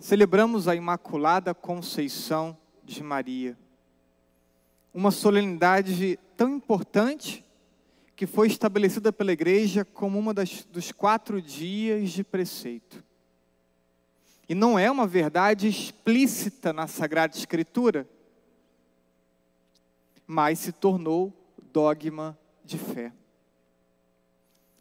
celebramos a Imaculada Conceição de Maria. Uma solenidade tão importante que foi estabelecida pela Igreja como uma das, dos quatro dias de preceito. E não é uma verdade explícita na Sagrada Escritura, mas se tornou dogma de fé.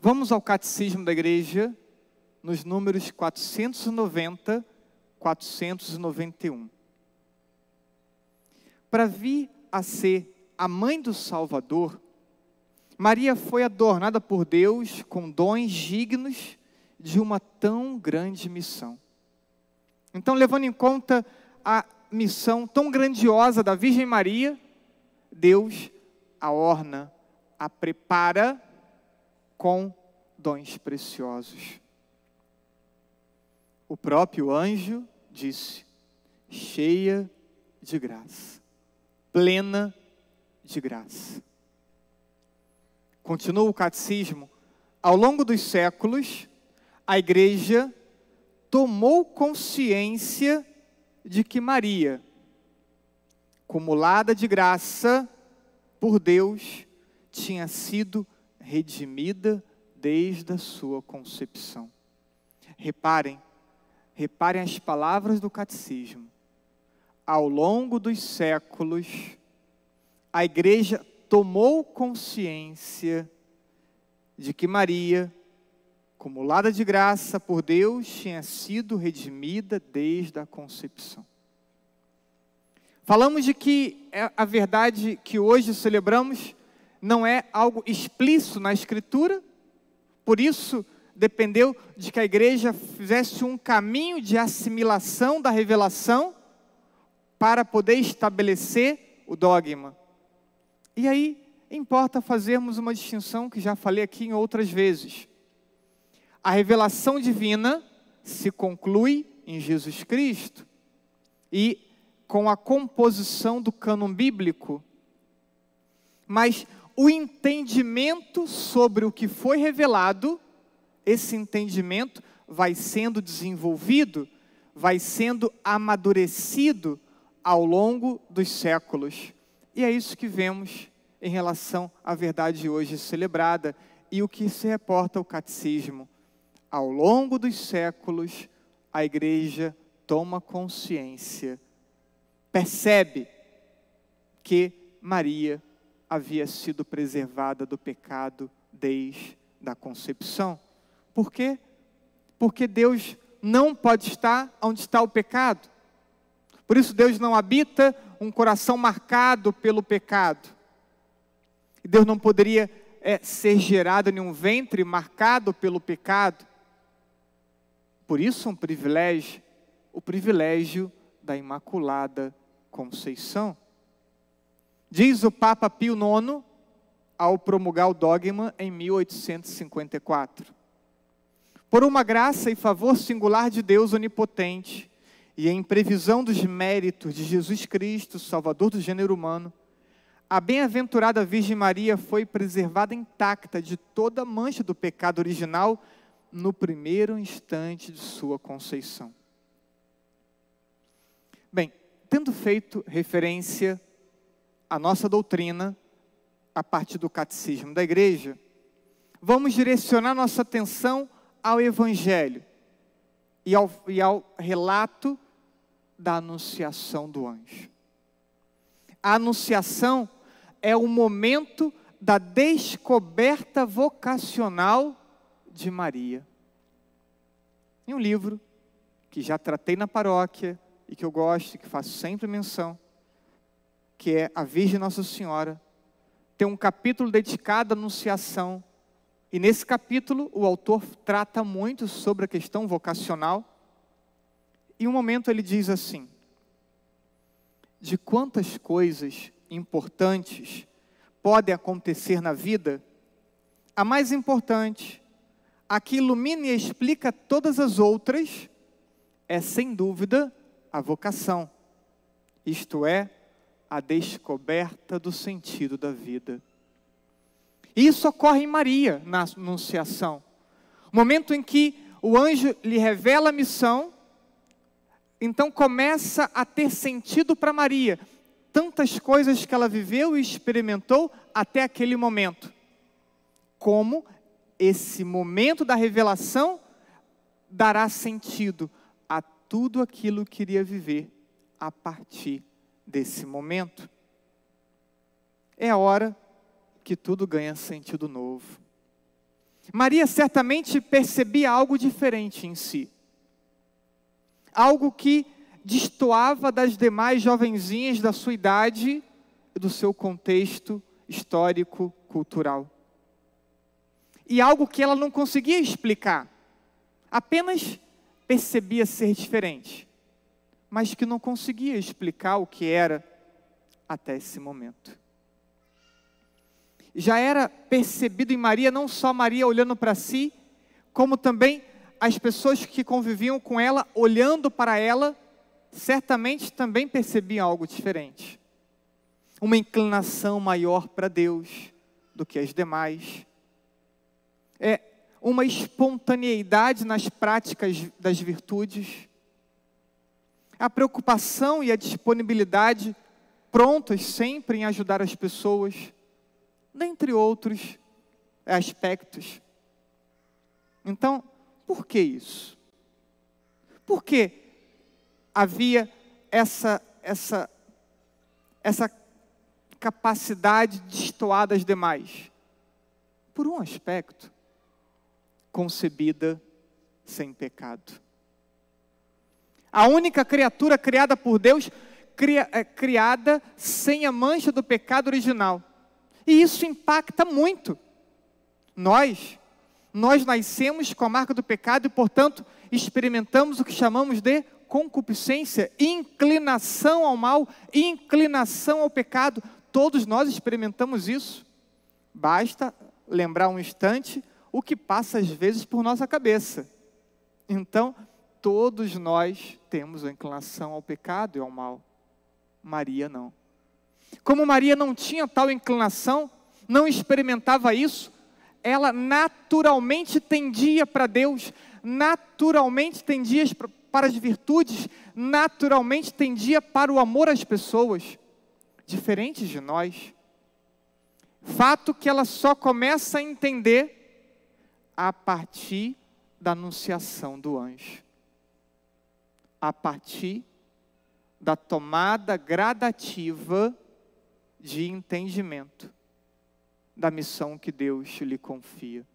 Vamos ao Catecismo da Igreja, nos números 490, 491. Para vir a ser a mãe do Salvador, Maria foi adornada por Deus com dons dignos de uma tão grande missão. Então, levando em conta a missão tão grandiosa da Virgem Maria, Deus a orna, a prepara com dons preciosos. O próprio anjo disse: cheia de graça, plena de graça. Continua o catecismo. Ao longo dos séculos, a igreja tomou consciência de que Maria, acumulada de graça por Deus, tinha sido redimida desde a sua concepção. Reparem, reparem as palavras do catecismo. Ao longo dos séculos, a igreja tomou consciência de que Maria, acumulada de graça por Deus, tinha sido redimida desde a concepção. Falamos de que é a verdade que hoje celebramos não é algo explícito na Escritura, por isso dependeu de que a igreja fizesse um caminho de assimilação da revelação para poder estabelecer o dogma. E aí, importa fazermos uma distinção que já falei aqui em outras vezes. A revelação divina se conclui em Jesus Cristo e com a composição do cânon bíblico. Mas o entendimento sobre o que foi revelado, esse entendimento vai sendo desenvolvido, vai sendo amadurecido ao longo dos séculos. E é isso que vemos em relação à verdade hoje celebrada e o que se reporta o catecismo. Ao longo dos séculos, a igreja toma consciência, percebe que Maria havia sido preservada do pecado desde a concepção. Por quê? Porque Deus não pode estar onde está o pecado. Por isso, Deus não habita um coração marcado pelo pecado. E Deus não poderia é, ser gerado em um ventre marcado pelo pecado. Por isso, um privilégio, o privilégio da Imaculada Conceição. Diz o Papa Pio IX, ao promulgar o dogma em 1854. Por uma graça e favor singular de Deus onipotente, e em previsão dos méritos de Jesus Cristo, Salvador do gênero humano, a bem-aventurada Virgem Maria foi preservada intacta de toda mancha do pecado original no primeiro instante de sua conceição. Bem, tendo feito referência à nossa doutrina, a partir do catecismo da igreja, vamos direcionar nossa atenção ao Evangelho e ao, e ao relato da anunciação do anjo. A anunciação é o momento da descoberta vocacional de Maria. Em um livro que já tratei na paróquia e que eu gosto, que faço sempre menção, que é a Virgem Nossa Senhora, tem um capítulo dedicado à Anunciação. E nesse capítulo o autor trata muito sobre a questão vocacional. E um momento ele diz assim: De quantas coisas importantes podem acontecer na vida, a mais importante, a que ilumina e explica todas as outras, é sem dúvida a vocação, isto é, a descoberta do sentido da vida. Isso ocorre em Maria na Anunciação, momento em que o anjo lhe revela a missão, então começa a ter sentido para Maria tantas coisas que ela viveu e experimentou até aquele momento. Como esse momento da revelação dará sentido a tudo aquilo que iria viver a partir desse momento. É a hora que tudo ganha sentido novo. Maria certamente percebia algo diferente em si. Algo que destoava das demais jovenzinhas da sua idade e do seu contexto histórico, cultural. E algo que ela não conseguia explicar, apenas percebia ser diferente, mas que não conseguia explicar o que era até esse momento. Já era percebido em Maria, não só Maria olhando para si, como também as pessoas que conviviam com ela, olhando para ela, certamente também percebiam algo diferente. Uma inclinação maior para Deus do que as demais. É uma espontaneidade nas práticas das virtudes. A preocupação e a disponibilidade prontas sempre em ajudar as pessoas, dentre outros aspectos. Então, por que isso? Por que havia essa, essa, essa capacidade de destoar das demais? Por um aspecto, concebida sem pecado. A única criatura criada por Deus, é, criada sem a mancha do pecado original. E isso impacta muito. Nós, nós nascemos com a marca do pecado e, portanto, experimentamos o que chamamos de concupiscência, inclinação ao mal, inclinação ao pecado. Todos nós experimentamos isso. Basta lembrar um instante o que passa às vezes por nossa cabeça. Então, todos nós temos a inclinação ao pecado e ao mal. Maria não. Como Maria não tinha tal inclinação, não experimentava isso, ela naturalmente tendia para Deus, naturalmente tendia para as virtudes, naturalmente tendia para o amor às pessoas, diferentes de nós. Fato que ela só começa a entender a partir da anunciação do anjo, a partir da tomada gradativa de entendimento da missão que Deus lhe confia.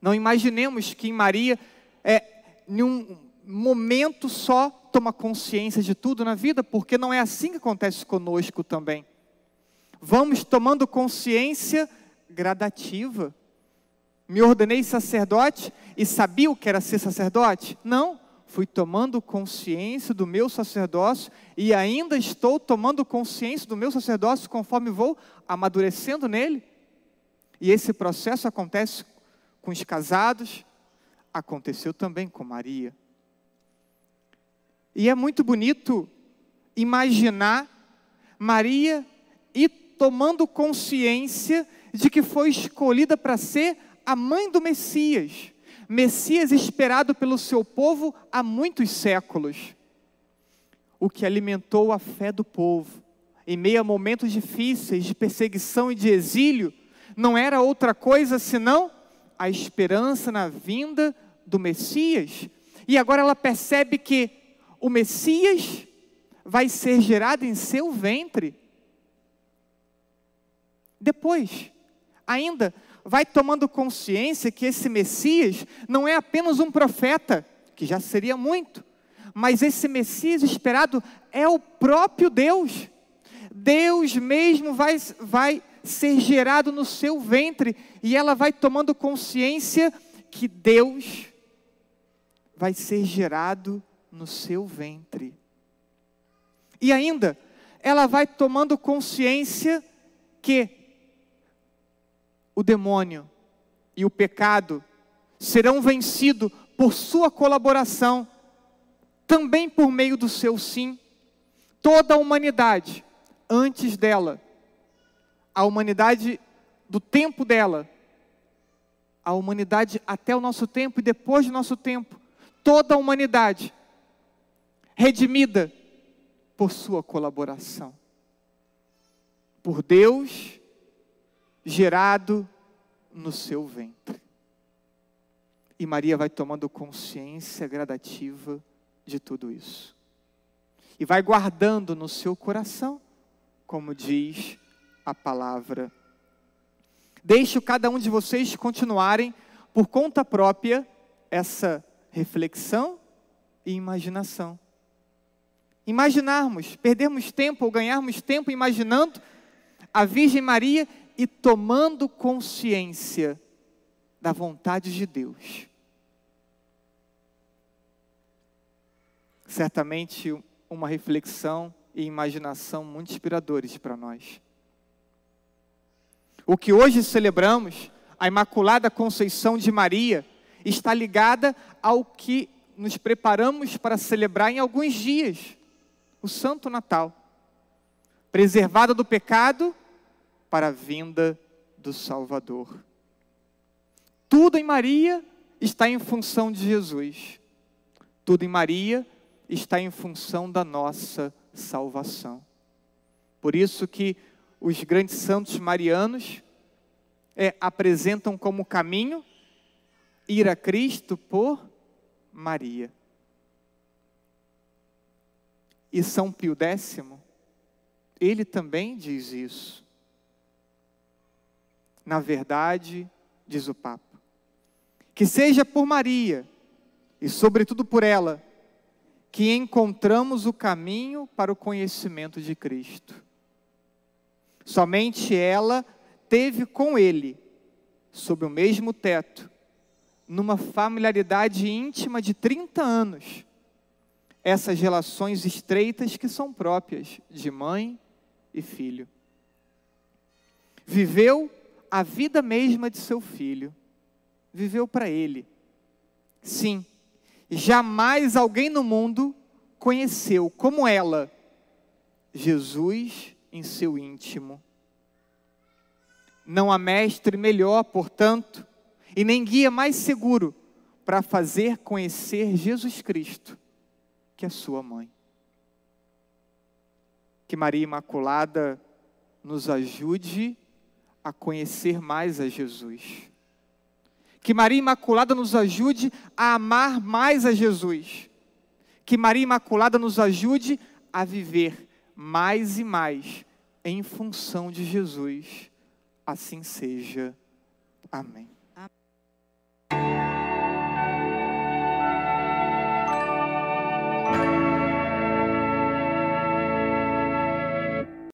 Não imaginemos que em Maria, é, em um momento só, toma consciência de tudo na vida, porque não é assim que acontece conosco também. Vamos tomando consciência gradativa. Me ordenei sacerdote e sabia o que era ser sacerdote? Não fui tomando consciência do meu sacerdócio e ainda estou tomando consciência do meu sacerdócio conforme vou amadurecendo nele. E esse processo acontece com os casados, aconteceu também com Maria. E é muito bonito imaginar Maria e tomando consciência de que foi escolhida para ser a mãe do Messias. Messias esperado pelo seu povo há muitos séculos. O que alimentou a fé do povo, em meio a momentos difíceis de perseguição e de exílio, não era outra coisa senão a esperança na vinda do Messias. E agora ela percebe que o Messias vai ser gerado em seu ventre. Depois, ainda vai tomando consciência que esse Messias não é apenas um profeta, que já seria muito, mas esse Messias esperado é o próprio Deus. Deus mesmo vai, vai ser gerado no seu ventre e ela vai tomando consciência que Deus vai ser gerado no seu ventre. E ainda, ela vai tomando consciência que o demônio e o pecado serão vencidos por sua colaboração, também por meio do seu sim. Toda a humanidade, antes dela, a humanidade do tempo dela, a humanidade até o nosso tempo e depois do nosso tempo, toda a humanidade redimida por sua colaboração. Por Deus gerado no seu ventre. E Maria vai tomando consciência gradativa de tudo isso. E vai guardando no seu coração, como diz a palavra. Deixo cada um de vocês continuarem por conta própria essa reflexão e imaginação. Imaginarmos, perdermos tempo ou ganharmos tempo imaginando a Virgem Maria e tomando consciência da vontade de Deus. Certamente uma reflexão e imaginação muito inspiradores para nós. O que hoje celebramos, a Imaculada Conceição de Maria, está ligada ao que nos preparamos para celebrar em alguns dias, o Santo Natal. Preservada do pecado para a vinda do Salvador. Tudo em Maria está em função de Jesus. Tudo em Maria está em função da nossa salvação. Por isso que os grandes santos marianos é, apresentam como caminho ir a Cristo por Maria. E São Pio X, ele também diz isso. Na verdade, diz o Papa, que seja por Maria e, sobretudo, por ela, que encontramos o caminho para o conhecimento de Cristo. Somente ela teve com ele, sob o mesmo teto, numa familiaridade íntima de 30 anos, essas relações estreitas que são próprias de mãe e filho. Viveu a vida mesma de seu filho, viveu para ele. Sim, jamais alguém no mundo conheceu como ela Jesus em seu íntimo. Não há mestre melhor, portanto, e nem guia mais seguro para fazer conhecer Jesus Cristo que a sua mãe. Que Maria Imaculada nos ajude a conhecer mais a Jesus que Maria Imaculada nos ajude a amar mais a Jesus. Que Maria Imaculada nos ajude a viver mais e mais em função de Jesus. Assim seja. Amém.